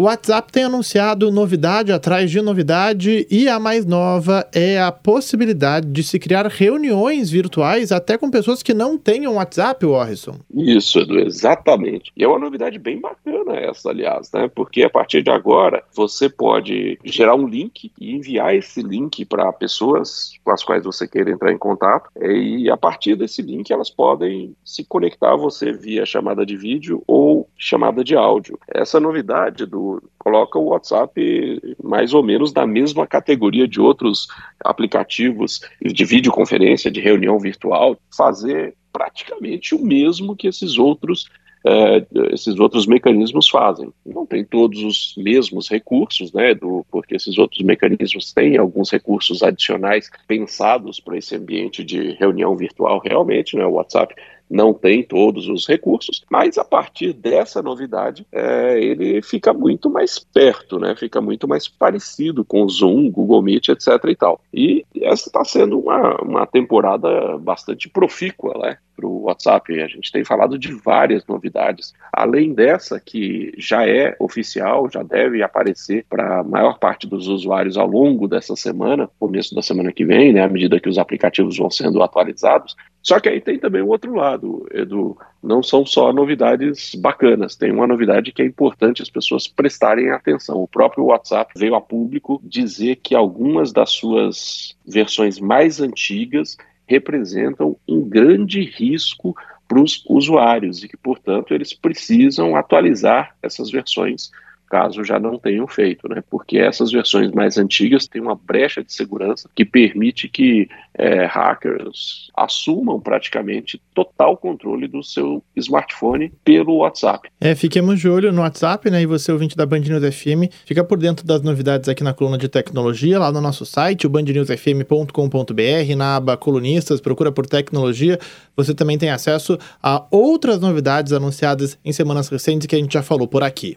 O WhatsApp tem anunciado novidade atrás de novidade e a mais nova é a possibilidade de se criar reuniões virtuais até com pessoas que não tenham WhatsApp, Warrison. Isso, Edu, exatamente. E é uma novidade bem bacana essa, aliás, né? Porque a partir de agora você pode gerar um link e enviar esse link para pessoas com as quais você queira entrar em contato e a partir desse link elas podem se conectar a você via chamada de vídeo ou chamada de áudio. Essa novidade do coloca o WhatsApp mais ou menos na mesma categoria de outros aplicativos de videoconferência, de reunião virtual, fazer praticamente o mesmo que esses outros é, esses outros mecanismos fazem. Não tem todos os mesmos recursos, né, do, porque esses outros mecanismos têm alguns recursos adicionais pensados para esse ambiente de reunião virtual realmente, né, o WhatsApp não tem todos os recursos, mas a partir dessa novidade é, ele fica muito mais perto, né? Fica muito mais parecido com o Zoom, Google Meet, etc. e tal. E essa está sendo uma, uma temporada bastante profícua, né? Para o WhatsApp. A gente tem falado de várias novidades. Além dessa, que já é oficial, já deve aparecer para a maior parte dos usuários ao longo dessa semana, começo da semana que vem, né, à medida que os aplicativos vão sendo atualizados. Só que aí tem também o outro lado, Edu. Não são só novidades bacanas, tem uma novidade que é importante as pessoas prestarem atenção. O próprio WhatsApp veio a público dizer que algumas das suas versões mais antigas representam um grande risco para os usuários e que, portanto, eles precisam atualizar essas versões caso já não tenham feito, né? Porque essas versões mais antigas têm uma brecha de segurança que permite que é, hackers assumam praticamente total controle do seu smartphone pelo WhatsApp. É, fiquemos de olho no WhatsApp, né? E você, ouvinte da Band News FM, fica por dentro das novidades aqui na coluna de tecnologia, lá no nosso site, o bandnewsfm.com.br, na aba colunistas, procura por tecnologia. Você também tem acesso a outras novidades anunciadas em semanas recentes que a gente já falou por aqui.